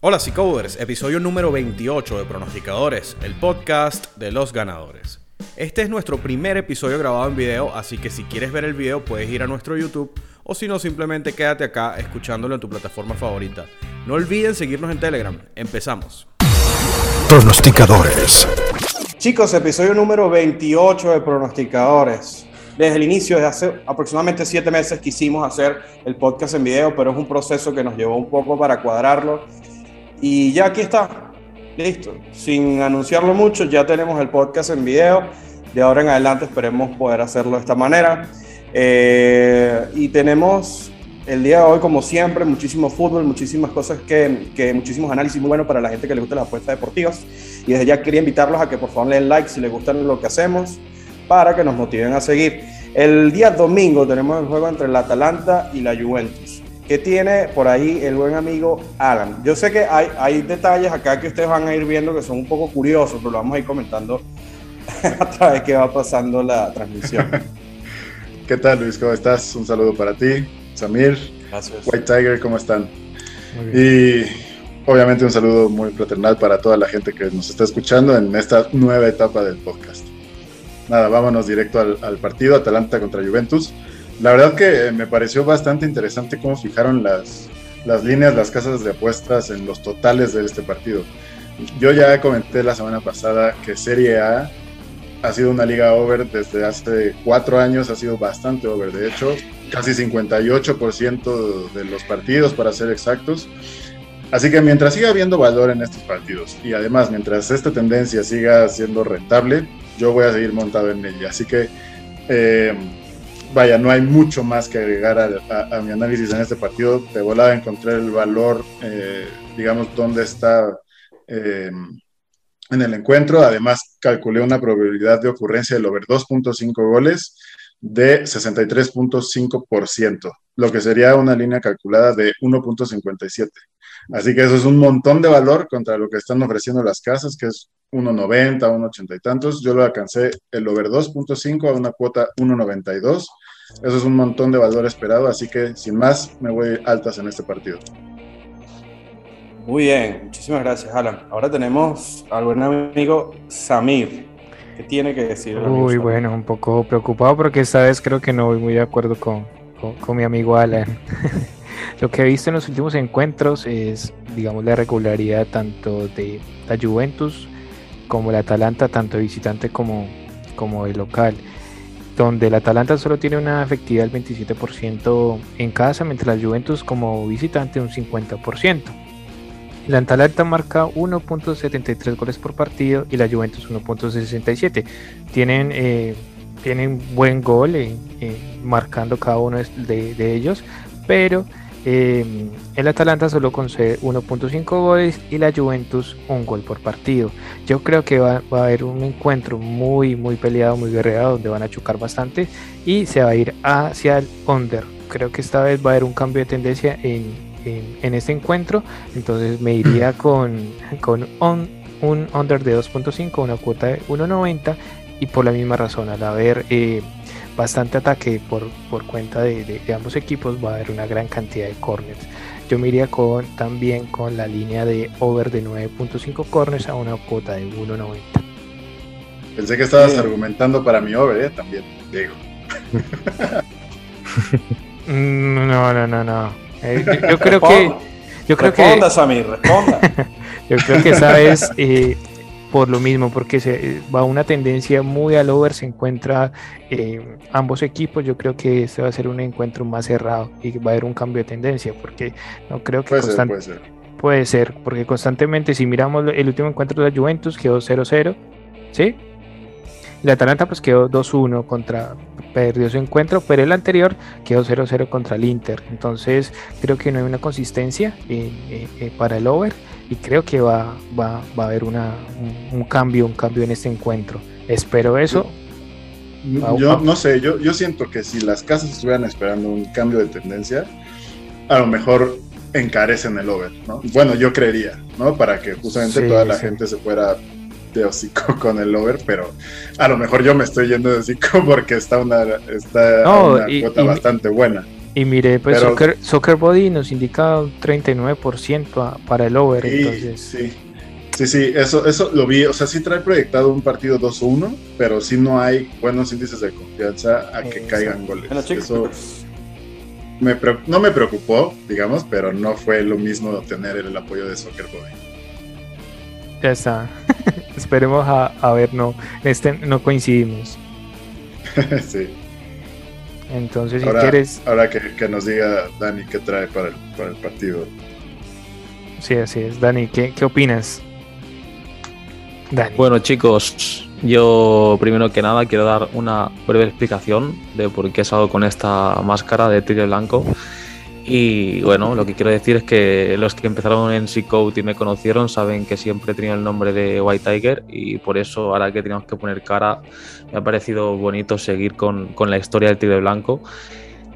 Hola Seacovers, episodio número 28 de Pronosticadores, el podcast de los ganadores. Este es nuestro primer episodio grabado en video, así que si quieres ver el video puedes ir a nuestro YouTube o si no simplemente quédate acá escuchándolo en tu plataforma favorita. No olviden seguirnos en Telegram. Empezamos. Pronosticadores. Chicos, episodio número 28 de Pronosticadores. Desde el inicio, desde hace aproximadamente 7 meses quisimos hacer el podcast en video, pero es un proceso que nos llevó un poco para cuadrarlo y ya aquí está, listo. Sin anunciarlo mucho, ya tenemos el podcast en video. De ahora en adelante esperemos poder hacerlo de esta manera. Eh, y tenemos el día de hoy, como siempre, muchísimo fútbol, muchísimas cosas que, que, muchísimos análisis muy buenos para la gente que le gusta las apuestas deportivas. Y desde ya quería invitarlos a que por favor le den like si les gusta lo que hacemos para que nos motiven a seguir. El día domingo tenemos el juego entre la Atalanta y la Juventus. ¿Qué tiene por ahí el buen amigo Alan? Yo sé que hay, hay detalles acá que ustedes van a ir viendo que son un poco curiosos, pero lo vamos a ir comentando a través que va pasando la transmisión. ¿Qué tal, Luis? ¿Cómo estás? Un saludo para ti, Samir, Gracias. White Tiger, ¿cómo están? Y obviamente un saludo muy fraternal para toda la gente que nos está escuchando en esta nueva etapa del podcast. Nada, vámonos directo al, al partido, Atalanta contra Juventus. La verdad que me pareció bastante interesante cómo fijaron las, las líneas, las casas de apuestas en los totales de este partido. Yo ya comenté la semana pasada que Serie A ha sido una liga over desde hace cuatro años, ha sido bastante over. De hecho, casi 58% de los partidos, para ser exactos. Así que mientras siga habiendo valor en estos partidos y además mientras esta tendencia siga siendo rentable, yo voy a seguir montado en ella. Así que eh, vaya, no hay mucho más que agregar a, mi análisis en este partido. De volada encontré el valor, eh, digamos, dónde está eh, en el encuentro. Además, calculé una probabilidad de ocurrencia del over 2.5 goles de 63.5%, lo que sería una línea calculada de 1.57. Así que eso es un montón de valor contra lo que están ofreciendo las casas, que es 1.90, 1.80 y tantos. Yo lo alcancé el over 2.5 a una cuota 1.92. Eso es un montón de valor esperado, así que sin más me voy altas en este partido. Muy bien, muchísimas gracias, Alan. Ahora tenemos al buen amigo Samir. ¿Qué tiene que decir? Uy, bueno, un poco preocupado porque esta vez creo que no voy muy de acuerdo con, con, mi amigo Alan. Lo que he visto en los últimos encuentros es, digamos, la regularidad tanto de la Juventus como la Atalanta, tanto visitante como, como de local donde el Atalanta solo tiene una efectividad del 27% en casa, mientras la Juventus como visitante un 50%. La Atalanta marca 1.73 goles por partido y la Juventus 1.67. Tienen, eh, tienen buen gol eh, marcando cada uno de, de ellos, pero eh, el Atalanta solo concede 1.5 goles y la Juventus un gol por partido. Yo creo que va, a haber un encuentro muy, muy peleado, muy guerreado, donde van a chocar bastante y se va a ir hacia el under. Creo que esta vez va a haber un cambio de tendencia en, este encuentro, entonces me iría con, con un under de 2.5, una cuota de 1.90 y por la misma razón, al haber eh, bastante ataque por, por cuenta de, ambos equipos, va a haber una gran cantidad de corners. Yo me iría con, también con la línea de over de 9.5 corners a una cuota de 1.90. Pensé que estabas argumentando para mi over, ¿eh? también, Diego. no, no, no, no. Eh, yo, creo que. Yo creo responda, Samir, responda. yo creo que sabes eh, por lo mismo, porque se va una tendencia muy al over, se encuentra eh, ambos equipos, yo creo que este va a ser un encuentro más cerrado y va a haber un cambio de tendencia, porque no creo que puede, ser, puede, ser. puede ser, porque constantemente si miramos el último encuentro de la Juventus quedó 0-0, ¿sí? La Atalanta pues quedó 2-1 contra, perdió su encuentro, pero el anterior quedó 0-0 contra el Inter. Entonces creo que no hay una consistencia eh, eh, para el over y creo que va, va, va a haber una, un, cambio, un cambio en este encuentro. Espero eso. Yo, no sé, yo, yo siento que si las casas estuvieran esperando un cambio de tendencia, a lo mejor encarecen el over, ¿no? Bueno, yo creería, ¿no? Para que justamente toda la gente se fuera de hocico con el over, pero a lo mejor yo me estoy yendo de hocico porque está una, está una cuota bastante buena. Y mire, pues soccer, Body nos indica un 39% para el over, sí, entonces. Sí. Sí, sí, eso, eso lo vi. O sea, sí trae proyectado un partido 2-1, pero sí no hay buenos índices de confianza a que caigan goles. eso no me preocupó, digamos, pero no fue lo mismo tener el apoyo de Soccer Body. Ya está. Esperemos a, ver, no, este no coincidimos. sí. Entonces, si quieres. Ahora que, nos diga Dani qué trae para el, partido. Sí, así es. Dani, ¿qué, qué opinas? Bueno, chicos, yo primero que nada quiero dar una breve explicación de por qué he salgo con esta máscara de tigre blanco. Y bueno, lo que quiero decir es que los que empezaron en C-Code y me conocieron saben que siempre he tenido el nombre de White Tiger y por eso ahora que tenemos que poner cara me ha parecido bonito seguir con, con la historia del tigre blanco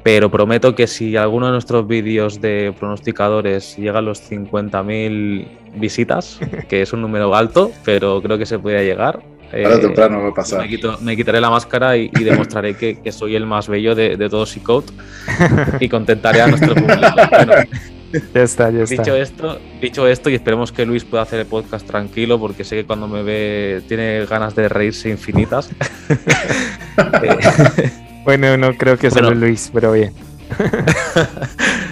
pero prometo que si alguno de nuestros vídeos de pronosticadores llega a los 50.000 visitas, que es un número alto, pero creo que se puede llegar. Ahora eh, temprano va a pasar. Me, quitaré la máscara y, demostraré que, soy el más bello de, de todos y contentaré a nuestro público. ya está, ya está. Dicho esto, dicho esto, y esperemos que Luis pueda hacer el podcast tranquilo, porque sé que cuando me ve tiene ganas de reírse infinitas. Bueno, no creo que sea Luis, pero bien.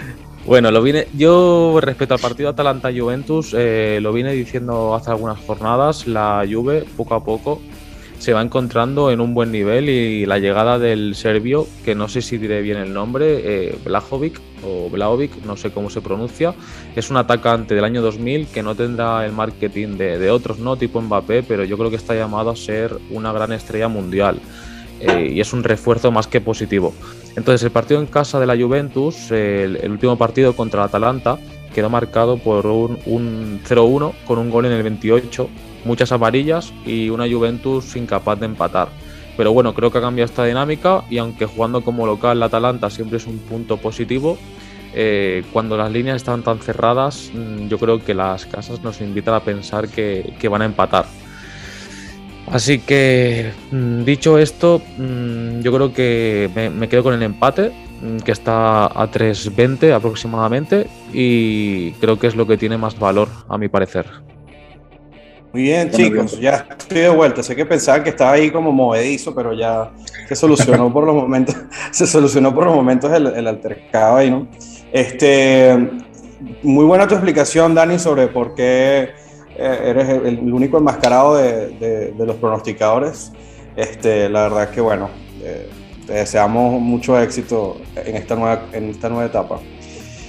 bueno, lo vine. Yo respecto al partido Atalanta-Juventus, eh, lo vine diciendo hace algunas jornadas. La Juve, poco a poco, se va encontrando en un buen nivel y la llegada del serbio, que no sé si diré bien el nombre, eh, Blajovic o Blaovic, no sé cómo se pronuncia, es un atacante del año 2000 que no tendrá el marketing de, de otros, ¿no? Tipo Mbappé, pero yo creo que está llamado a ser una gran estrella mundial. Eh, y es un refuerzo más que positivo. Entonces el partido en casa de la Juventus, el, último partido contra el Atalanta, quedó marcado por un, un 0-1 con un gol en el 28, muchas amarillas y una Juventus incapaz de empatar. Pero bueno, creo que ha cambiado esta dinámica y aunque jugando como local la Atalanta siempre es un punto positivo, eh, cuando las líneas están tan cerradas, mm, yo creo que las casas nos invitan a pensar que van a empatar. Así que, mm, dicho esto, mm, yo creo que me, quedo con el empate, mm, que está a 3.20 aproximadamente, y creo que es lo que tiene más valor, a mi parecer. Muy bien, chicos, ya estoy de vuelta. Sé que pensaban que estaba ahí como movedizo, pero ya se solucionó por los momentos, se solucionó por los momentos el, el altercado ahí, ¿no? Este, muy buena tu explicación, Dani, sobre por qué eres el, único enmascarado de, los pronosticadores. Este, la verdad es que, bueno, eh, te deseamos mucho éxito en esta nueva, en esta nueva etapa.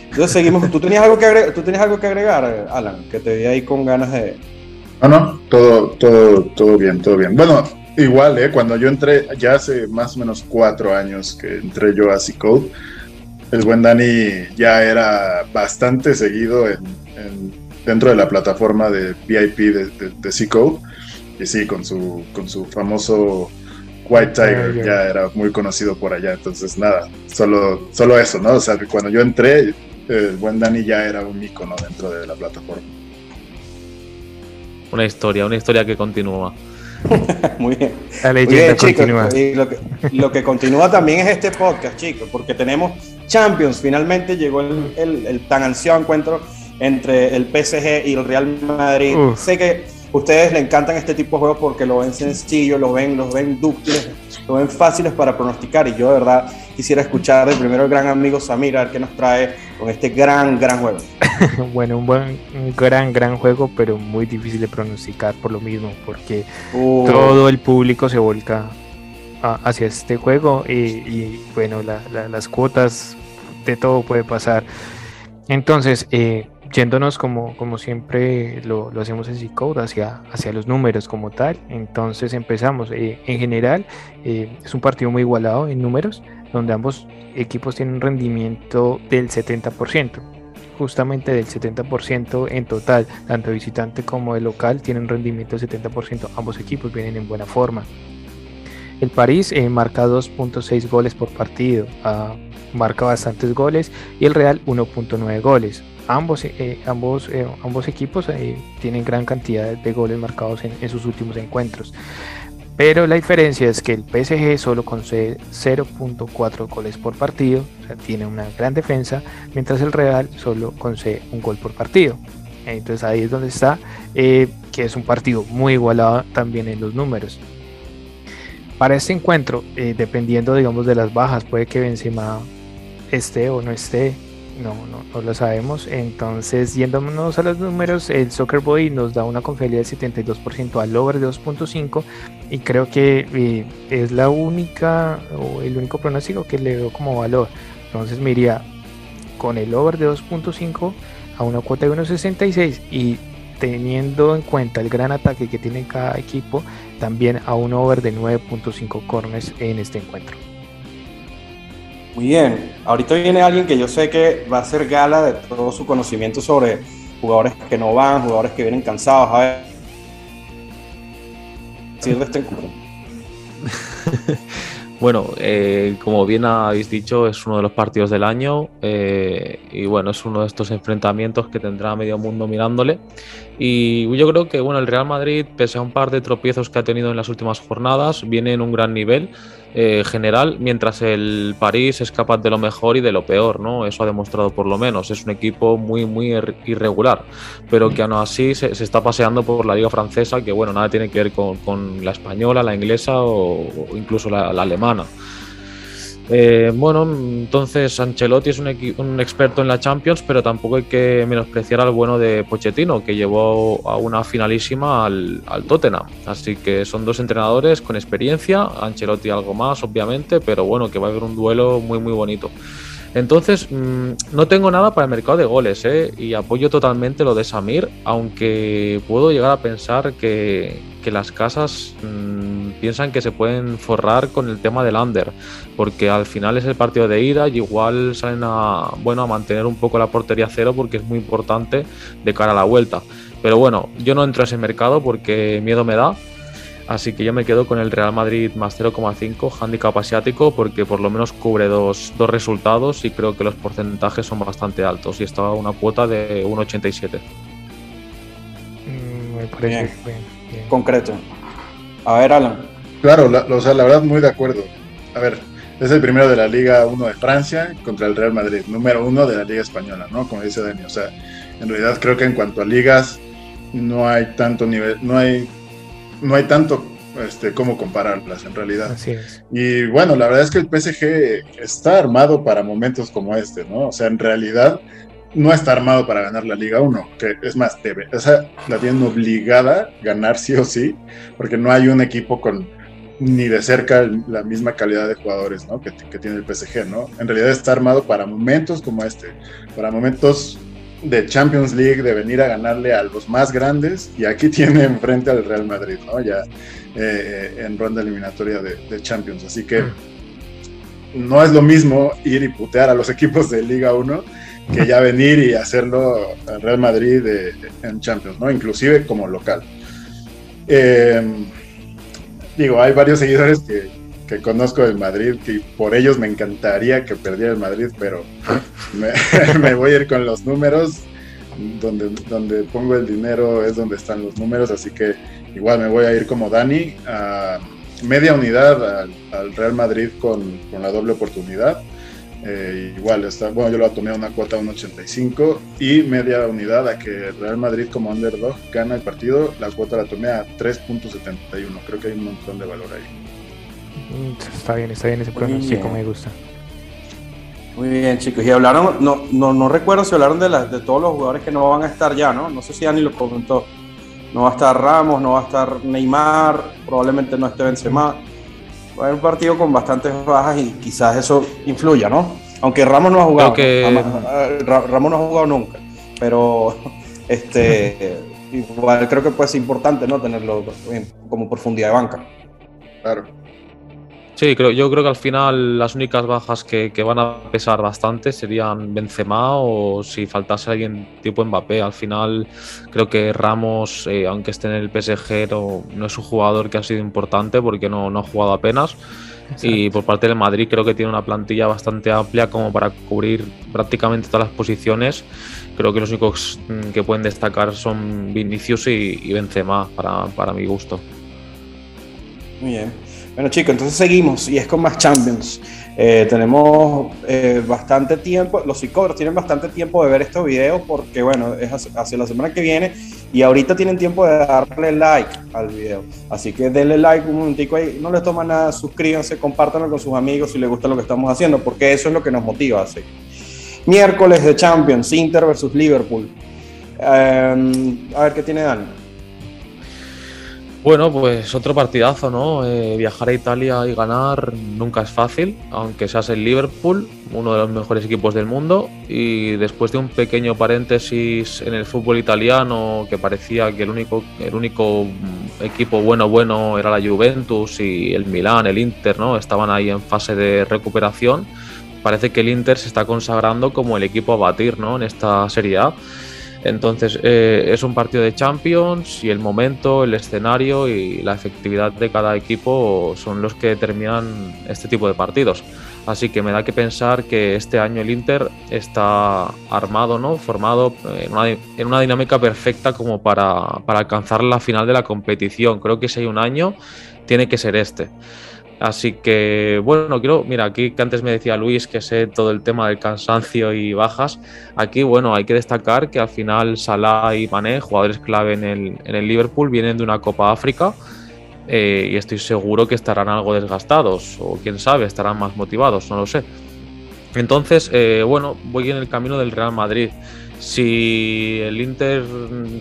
Entonces seguimos. ¿Tú tenías algo que agregar, ¿tú tenías algo que agregar Alan? Que te vi ahí con ganas de... No, no, todo, todo, todo bien, todo bien. Bueno, igual, ¿eh? cuando yo entré, ya hace más o menos cuatro años que entré yo a C-Code, el buen Dani ya era bastante seguido en dentro de la plataforma de VIP de, de, C-Code. Y sí, con su, con su famoso White Tiger, ya era muy conocido por allá. Entonces, nada, solo, solo eso, ¿no? O sea, que cuando yo entré, el buen Dani ya era un icono dentro de la plataforma. Una historia, una historia que continúa. Muy bien. La leyenda continúa. Y lo, que, lo que continúa también es este podcast, chicos, porque tenemos Champions. Finalmente llegó el, el, el tan ansiado encuentro entre el PSG y el Real Madrid. Sé que a ustedes le encantan este tipo de juegos porque lo ven sencillo, lo ven, los ven dúctiles, lo ven fáciles para pronosticar. Y yo de verdad quisiera escuchar de primero el gran amigo Samir a ver qué nos trae con este gran, gran juego. bueno, un buen, un gran, gran juego, pero muy difícil de pronosticar por lo mismo, porque todo el público se volca hacia este juego y, bueno, las cuotas de todo puede pasar. Entonces, eh, yéndonos como, como siempre lo, lo hacemos en C-Code hacia, hacia los números como tal. Entonces empezamos. Eh, en general eh, es un partido muy igualado en números, donde ambos equipos tienen un rendimiento del 70%. Justamente del 70% en total, tanto visitante como el local tienen un rendimiento del 70%. Ambos equipos vienen en buena forma. El París eh, marca 2.6 goles por partido, ah, marca bastantes goles y el Real 1.9 goles ambos, eh, ambos, eh, ambos equipos eh, tienen gran cantidad de goles marcados en, sus últimos encuentros. Pero la diferencia es que el PSG solo concede 0.4 goles por partido, o sea, tiene una gran defensa, mientras el Real solo concede un gol por partido. Entonces ahí es donde está, eh, que es un partido muy igualado también en los números. Para este encuentro, eh, dependiendo digamos de las bajas, puede que Benzema esté o no esté, no, no, no lo sabemos. Entonces, yéndonos a los números, el Soccer Boy nos da una confiabilidad del 72% al over de 2.5 y creo que eh, es la única o el único pronóstico que le veo como valor. Entonces me iría con el over de 2.5 a una cuota de 1.66 y teniendo en cuenta el gran ataque que tiene cada equipo, también a un over de 9.5 corners en este encuentro. Muy bien, ahorita viene alguien que yo sé que va a hacer gala de todo su conocimiento sobre jugadores que no van, jugadores que vienen cansados. A ver, de este encuentro. Bueno, eh, como bien habéis dicho, es uno de los partidos del año eh, y bueno, es uno de estos enfrentamientos que tendrá medio mundo mirándole. Y yo creo que bueno, el Real Madrid, pese a un par de tropiezos que ha tenido en las últimas jornadas, viene en un gran nivel eh, general, mientras el París es capaz de lo mejor y de lo peor, ¿no? Eso ha demostrado por lo menos. Es un equipo muy, muy irregular, pero que aún así se, está paseando por la liga francesa, que bueno, nada tiene que ver con, la española, la inglesa o, incluso la alemana. Eh, bueno, entonces Ancelotti es un, experto en la Champions, pero tampoco hay que menospreciar al bueno de Pochettino, que llevó a una finalísima al, al, Tottenham. Así que son dos entrenadores con experiencia, Ancelotti algo más, obviamente, pero bueno, que va a haber un duelo muy, muy bonito. Entonces, mm, no tengo nada para el mercado de goles, ¿eh? y apoyo totalmente lo de Samir, aunque puedo llegar a pensar que, las casas mm, piensan que se pueden forrar con el tema del under, porque al final es el partido de ida y igual salen a, bueno, a mantener un poco la portería cero porque es muy importante de cara a la vuelta. Pero bueno, yo no entro a ese mercado porque miedo me da Así que yo me quedo con el Real Madrid más 0,5 handicap asiático porque por lo menos cubre dos, resultados y creo que los porcentajes son bastante altos y está una cuota de 1,87. Mm, me parece bien, concreto. A ver, Alan. Claro, la, o sea, la verdad muy de acuerdo. A ver, es el primero de la Liga 1 de Francia contra el Real Madrid, número uno de la Liga Española, ¿no? Como dice Dani. O sea, en realidad creo que en cuanto a ligas no hay tanto nivel, no hay no hay tanto este, cómo compararlas en realidad. Y bueno, la verdad es que el PSG está armado para momentos como este, ¿no? O sea, en realidad no está armado para ganar la Liga 1, que es más, debe, o sea, la tienen obligada a ganar sí o sí, porque no hay un equipo con ni de cerca la misma calidad de jugadores ¿no? que, tiene el PSG, ¿no? En realidad está armado para momentos como este, para momentos de Champions League, de venir a ganarle a los más grandes, y aquí tiene enfrente al Real Madrid, ¿no? Ya eh, en ronda eliminatoria de, Champions. Así que no es lo mismo ir y putear a los equipos de Liga 1 que ya venir y hacerlo al Real Madrid en Champions, ¿no? Inclusive como local. Em, digo, hay varios seguidores que, que conozco del Madrid, que por ellos me encantaría que perdiera el Madrid, pero me, voy a ir con los números. Donde, donde pongo el dinero es donde están los números, así que igual me voy a ir como Dani, a media unidad al, Real Madrid con, la doble oportunidad. Eh, igual, está, bueno, yo lo tomé a una cuota 1.85 y media unidad a que Real Madrid como underdog gana el partido, la cuota la tomé a 3.71. Creo que hay un montón de valor ahí. Mm, está bien, está bien ese pronóstico, me gusta. Muy bien, chicos. Y hablaron, no, no, no recuerdo si hablaron de, de todos los jugadores que no van a estar ya, ¿no? No sé si Dani lo comentó. No va a estar Ramos, no va a estar Neymar, probablemente no esté Benzema. Va a haber un partido con bastantes bajas y quizás eso influya, ¿no? Aunque Ramos no ha jugado. Eh, Ramos no ha jugado nunca. Pero este igual creo que puede ser importante, ¿no? Tenerlo como profundidad de banca. Claro. Sí, creo, yo creo que al final las únicas bajas que, van a pesar bastante serían Benzema o si faltase alguien tipo Mbappé. Al final creo que Ramos, eh, aunque esté en el PSG, no, es un jugador que ha sido importante porque no, ha jugado apenas. Y por parte del Madrid creo que tiene una plantilla bastante amplia como para cubrir prácticamente todas las posiciones. Creo que los únicos mm, que pueden destacar son Vinicius y, Benzema para mi gusto. Muy bien. Bueno chicos, entonces seguimos y es con más Champions. Eh, tenemos eh, bastante tiempo, los psicólogos tienen bastante tiempo de ver estos videos porque bueno, es hacia la semana que viene y ahorita tienen tiempo de darle like al video. Así que denle like un momentico ahí, no les toma nada, suscríbanse, compártanlo con sus amigos si les gusta lo que estamos haciendo porque eso es lo que nos motiva a. Miércoles de Champions, Inter versus Liverpool. Eh, a ver qué tiene Dani. Bueno, pues otro partidazo, ¿no? Eh, viajar a Italia y ganar nunca es fácil, aunque seas el Liverpool, uno de los mejores equipos del mundo. Y después de un pequeño paréntesis en el fútbol italiano, que parecía que el único, el único equipo bueno bueno era la Juventus y el Milán, el Inter, ¿no? Estaban ahí en fase de recuperación. Parece que el Inter se está consagrando como el equipo a batir, ¿no? En esta Serie A. Entonces eh, es un partido de Champions y el momento, el escenario y la efectividad de cada equipo son los que determinan este tipo de partidos. Así que me da que pensar que este año el Inter está armado, ¿no? formado en una, en una dinámica perfecta como para, para alcanzar la final de la competición. Creo que si hay un año, tiene que ser este. Así que, bueno, quiero, mira, aquí que antes me decía Luis que sé todo el tema del cansancio y bajas. Aquí, bueno, hay que destacar que al final Salah y Mané, jugadores clave en el, en el Liverpool, vienen de una Copa África eh, y estoy seguro que estarán algo desgastados o quién sabe, estarán más motivados, no lo sé. Entonces, eh, bueno, voy en el camino del Real Madrid. Si el Inter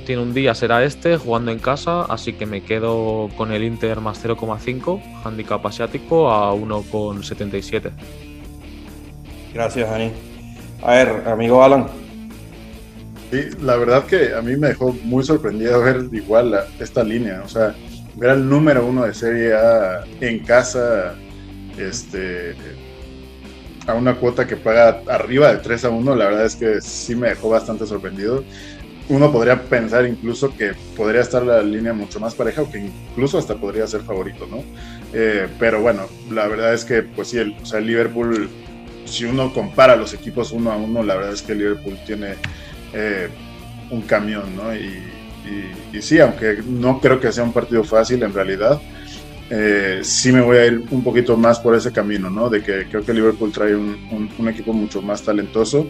tiene un día será este, jugando en casa, así que me quedo con el Inter más 0,5, handicap asiático a 1,77. Gracias, Dani. A ver, amigo Alan. Sí, la verdad que a mí me dejó muy sorprendido ver igual esta línea, o sea, ver al número uno de Serie A en casa, este, a una cuota que paga arriba de 3 a 1, la verdad es que sí me dejó bastante sorprendido. Uno podría pensar incluso que podría estar la línea mucho más pareja o que incluso hasta podría ser favorito, ¿no? Eh, pero bueno, la verdad es que, pues sí, el, o sea, Liverpool, si uno compara los equipos uno a uno, la verdad es que el Liverpool tiene eh, un camión, ¿no? Y, y sí, aunque no creo que sea un partido fácil en realidad, eh, sí me voy a ir un poquito más por ese camino, ¿no? De que creo que Liverpool trae un, un, equipo mucho más talentoso.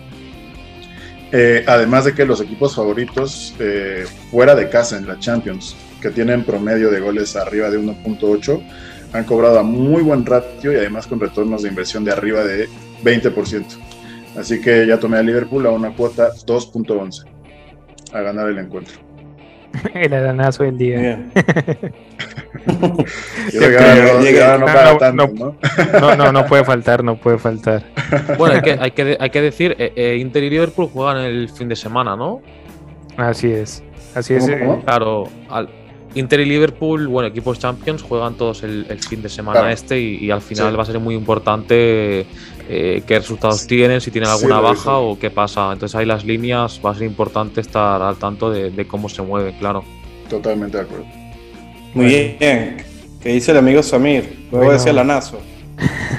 Eh, además de que los equipos favoritos eh, fuera de casa en la Champions, que tienen promedio de goles arriba de 1.8, han cobrado a muy buen ratio y además con retornos de inversión de arriba de 20%. Así que ya tomé a Liverpool a una cuota 2.11 a ganar el encuentro. el aranazo del día. no, no, no, puede faltar, no puede faltar. Bueno, hay que, hay que, hay que decir, eh, eh, Inter y Liverpool juegan el fin de semana, ¿no? Así es. Así es. Eh. Claro, al, Inter y Liverpool, bueno, equipos Champions, juegan todos el, fin de semana este y, al final va a ser muy importante qué resultados tienen, si tienen alguna baja o qué pasa. Entonces ahí las líneas va a ser importante estar al tanto de, de cómo se mueve, claro. Totalmente de acuerdo. Muy bien. ¿Qué dice el amigo Samir? Luego decía la Nazo.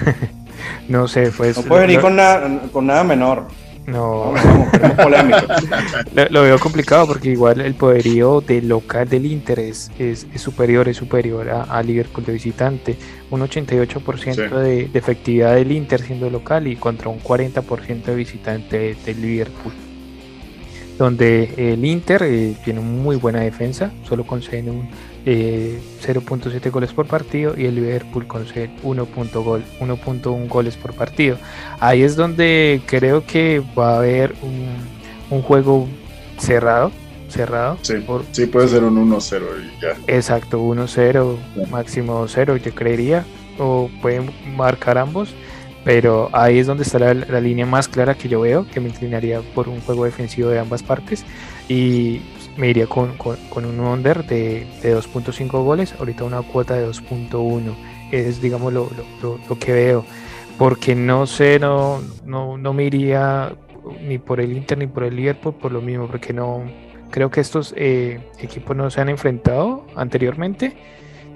no sé, pues. No puede venir con, nada, con nada menor. No, polémico. lo, veo complicado porque igual el poderío del local del Inter es, superior, es superior a, Liverpool de visitante. Un 88% de, de, efectividad del Inter siendo local y contra un 40% de visitante del Liverpool donde el Inter eh, tiene muy buena defensa, solo concede un 0.7 eh, goles por partido y el Liverpool concede 1.1 goles por partido. Ahí es donde creo que va a haber un, juego cerrado. Cerrado. Sí, puede ser un 1-0 y ya. Exacto, 1-0, máximo 0, yo creería. O pueden marcar ambos pero ahí es donde está la, línea más clara que yo veo, que me inclinaría por un juego defensivo de ambas partes y me iría con, un under de, 2.5 goles, ahorita una cuota de 2.1, es digamos lo, que veo, porque no sé, no, no, no me iría ni por el Inter ni por el Liverpool por lo mismo, porque no creo que estos eh, equipos no se han enfrentado anteriormente.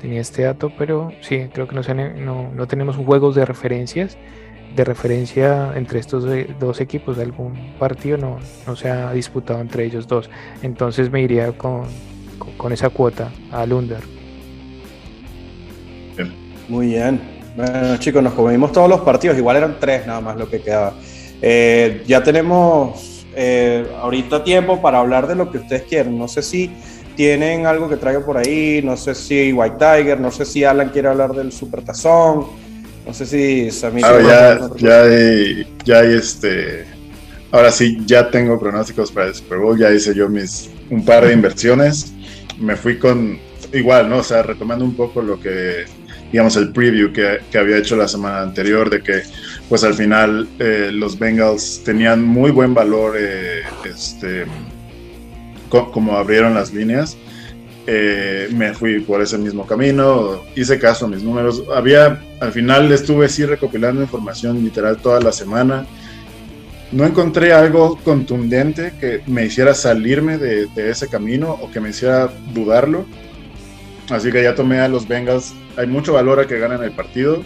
Tenía este dato, pero sí, creo que no, no, no tenemos juegos de referencias de referencia entre estos dos equipos. Algún partido no, no se ha disputado entre ellos dos. Entonces me iría con, con, esa cuota al under. Muy bien. Bueno, chicos, nos comimos todos los partidos. Igual eran tres nada más lo que quedaba. Eh, ya tenemos eh, ahorita tiempo para hablar de lo que ustedes quieren. No sé si tienen algo que traigan por ahí. No sé si White Tiger. No sé si Alan quiere hablar del Super Tazón. No sé si Samir. ya, ya, hay, ya hay este. Ahora sí, ya tengo pronósticos para el Super Bowl. Ya hice yo mis un par de inversiones. Me fui con igual, ¿no? O sea, retomando un poco lo que digamos, el preview que, que, había hecho la semana anterior, de que pues al final eh, los Bengals tenían muy buen valor eh, este, como abrieron las líneas. Eh, me fui por ese mismo camino, hice caso a mis números. Había, al final estuve sí recopilando información literal toda la semana. No encontré algo contundente que me hiciera salirme de, de ese camino o que me hiciera dudarlo. Así que ya tomé a los Bengals. Hay mucho valor a que ganen el partido.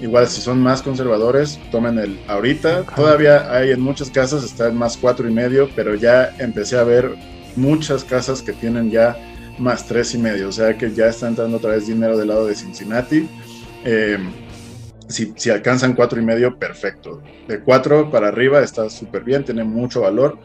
Igual si son más conservadores, tomen el ahorita. Todavía hay en muchas casas, está en más cuatro y medio, pero ya empecé a ver muchas casas que tienen ya más tres y medio. O sea que ya está entrando otra vez dinero del lado de Cincinnati. Eh, si, alcanzan cuatro y medio, perfecto. De cuatro para arriba está súper bien, tiene mucho valor.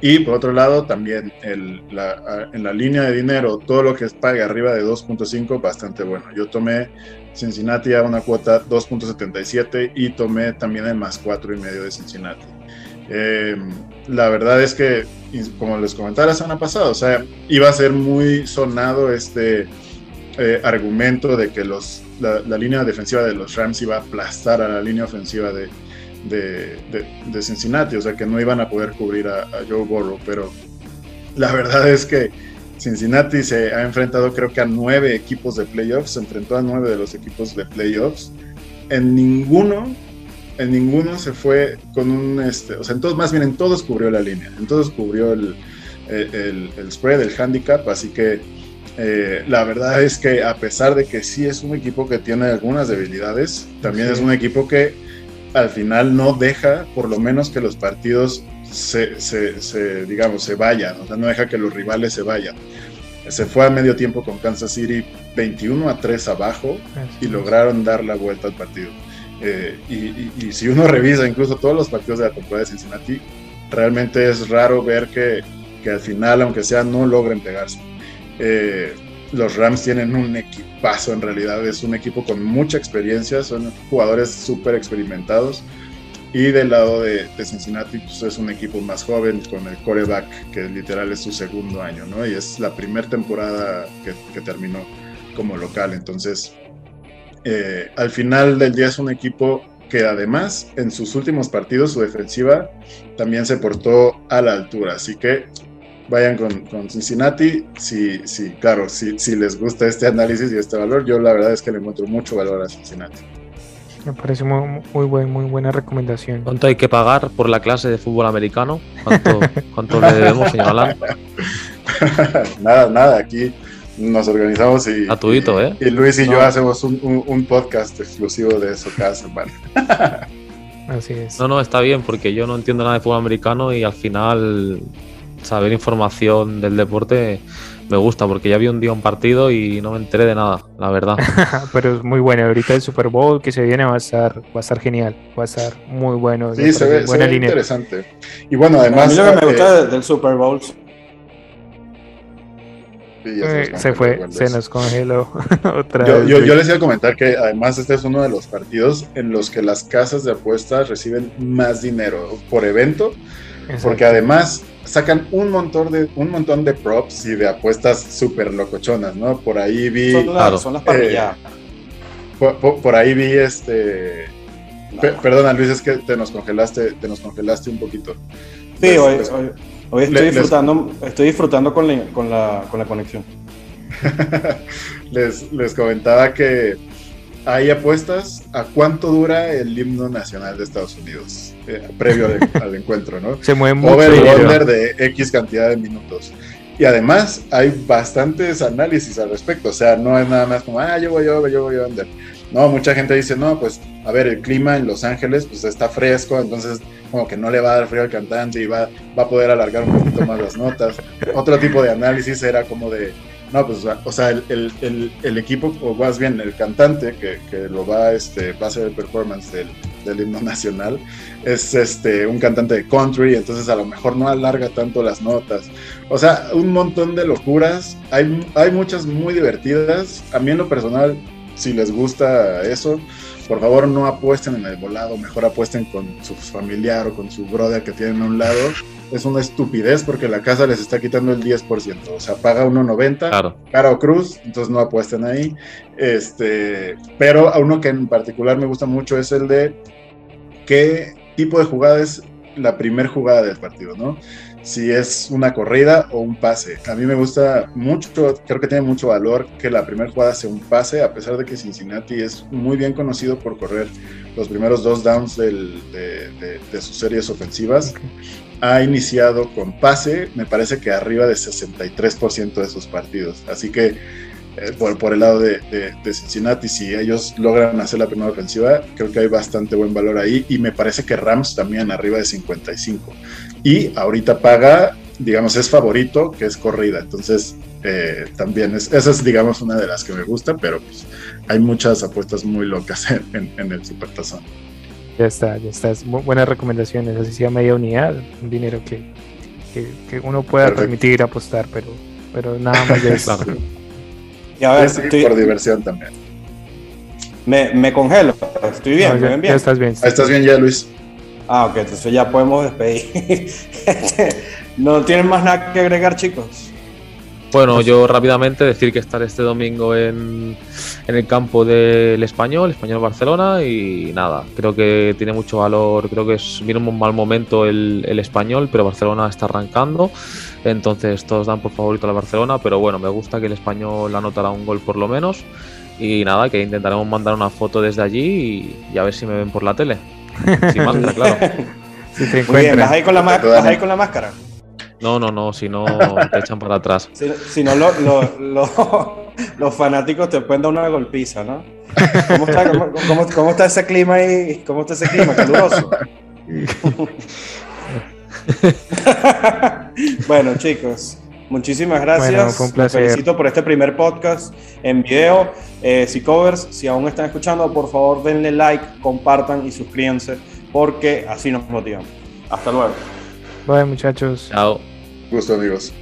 Y por otro lado, también el, la, en la línea de dinero, todo lo que pague arriba de 2.5, bastante bueno. Yo tomé Cincinnati a una cuota 2.77 y tomé también el más 4 y medio de Cincinnati. Eh, la verdad es que, como les comentaba la semana pasada, o sea, iba a ser muy sonado este eh, argumento de que los, la, la, línea defensiva de los Rams iba a aplastar a la línea ofensiva de, de, de, Cincinnati, o sea que no iban a poder cubrir a, Joe Burrow, pero la verdad es que Cincinnati se ha enfrentado creo que a nueve equipos de playoffs, se enfrentó a nueve de los equipos de playoffs, en ninguno, en ninguno se fue con un, este, o sea, en todos, más bien en todos cubrió la línea, en todos cubrió el, el, el spread, el handicap, así que eh, la verdad es que a pesar de que sí es un equipo que tiene algunas debilidades, también es un equipo que al final no deja por lo menos que los partidos se, se, digamos, se vayan, o sea, no deja que los rivales se vayan. Se fue a medio tiempo con Kansas City 21 a 3 abajo y lograron dar la vuelta al partido. Eh, y, si uno revisa incluso todos los partidos de la temporada de Cincinnati, realmente es raro ver que, que al final, aunque sea, no logren pegarse. Eh, los Rams tienen un equipazo en realidad, es un equipo con mucha experiencia, son jugadores súper experimentados. Y del lado de, Cincinnati, pues es un equipo más joven con el coreback, que literal es su segundo año, ¿no? Y es la primera temporada que, terminó como local. Entonces, eh, al final del día es un equipo que además en sus últimos partidos su defensiva también se portó a la altura. Así que vayan con, Cincinnati. Si, si, claro, si, si les gusta este análisis y este valor, yo la verdad es que le encuentro mucho valor a Cincinnati. Me parece muy, muy, muy buena recomendación. ¿Cuánto hay que pagar por la clase de fútbol americano? ¿Cuánto, cuánto le debemos, señor Alan? nada, nada, aquí nos organizamos y, ¿eh? y Luis y yo hacemos un, un, podcast exclusivo de eso cada semana. Así es. No, no, está bien porque yo no entiendo nada de fútbol americano y al final saber información del deporte me gusta porque ya vi un día un partido y no me enteré de nada, la verdad. Pero es muy bueno. Ahorita el Super Bowl que se viene va a estar, va a estar genial, va a estar muy bueno. Sí, se ve, buena línea. interesante. Y bueno, además. A mí lo que me gusta del Super Bowl. se, se fue, se nos congeló otra yo, Yo, yo, les iba a comentar que además este es uno de los partidos en los que las casas de apuestas reciben más dinero por evento, porque además sacan un montón de un montón de props y de apuestas súper locochonas, ¿no? Por ahí vi. Son, las parrillas. Eh, por, ahí vi este. perdona, Luis, es que te nos congelaste, te nos congelaste un poquito. Sí, hoy, estoy disfrutando, estoy disfrutando con la, con la, con la conexión. les, les comentaba que hay apuestas a cuánto dura el himno nacional de Estados Unidos eh, previo al, encuentro, ¿no? Se mueve mucho. Over de X cantidad de minutos. Y además hay bastantes análisis al respecto, o sea, no es nada más como, ah, yo voy yo yo voy under. No, mucha gente dice, no, pues, a ver, el clima en Los Ángeles, pues está fresco, entonces como que no le va a dar frío al cantante y va, va a poder alargar un poquito más las notas. Otro tipo de análisis era como de, No, pues, o sea, el, el, el, equipo, o más bien el cantante que, que, lo va, este, va a hacer el performance del, del, himno nacional, es este, un cantante de country, entonces a lo mejor no alarga tanto las notas. O sea, un montón de locuras. Hay, hay muchas muy divertidas. A mí en lo personal, si les gusta eso, por favor no apuesten en el volado, mejor apuesten con su familiar o con su brother que tienen a un lado. Es una estupidez porque la casa les está quitando el 10%, o sea, paga 1.90, claro. cara o cruz, entonces no apuesten ahí. Este, pero a uno que en particular me gusta mucho es el de qué tipo de jugada es la primer jugada del partido, ¿no? Si es una corrida o un pase. A mí me gusta mucho, creo que tiene mucho valor que la primera jugada sea un pase, a pesar de que Cincinnati es muy bien conocido por correr los primeros dos downs de, sus series ofensivas. Ha iniciado con pase, me parece que arriba de 63% de sus partidos. Así que eh, por, por, el lado de, Cincinnati, si ellos logran hacer la primera ofensiva, creo que hay bastante buen valor ahí y me parece que Rams también arriba de 55. Y ahorita paga, digamos, es favorito, que es corrida. Entonces, eh, también es, esa es, digamos, una de las que me gusta, pero pues, hay muchas apuestas muy locas en, en, el Supertazón. Ya está, ya está. Buenas recomendaciones. Así sea media unidad, un dinero que, que, uno pueda permitir apostar, pero, pero nada más ya es. Y a ver, estoy... por diversión también. Me, me congelo, estoy bien, ya, bien. estás bien. Estás bien ya, Luis. Ah, ok, entonces ya podemos despedir. ¿No tienen más nada que agregar, chicos? Bueno, yo rápidamente decir que estaré este domingo en, en, el campo del Español, Español Barcelona, y nada, creo que tiene mucho valor, creo que es, viene un mal momento el, el Español, pero Barcelona está arrancando entonces todos dan por favorito a la Barcelona, pero bueno, me gusta que el español anotará un gol por lo menos. Y nada, que intentaremos mandar una foto desde allí y, a ver si me ven por la tele. Sin máscara, claro. Si te Muy bien, ¿vas ahí, con la ahí con la máscara? No, no, no, si no te echan para atrás. Si, no, los fanáticos te pueden dar una golpiza, ¿no? ¿Cómo está, cómo está ese clima ahí? ¿Cómo está ese clima caluroso? bueno, chicos, muchísimas gracias. un felicito por este primer podcast en video. Eh, si covers, si aún están escuchando, por favor denle like, compartan y suscríbanse porque así nos motivan. Hasta luego. Bye, muchachos. Chao. Gusto, amigos.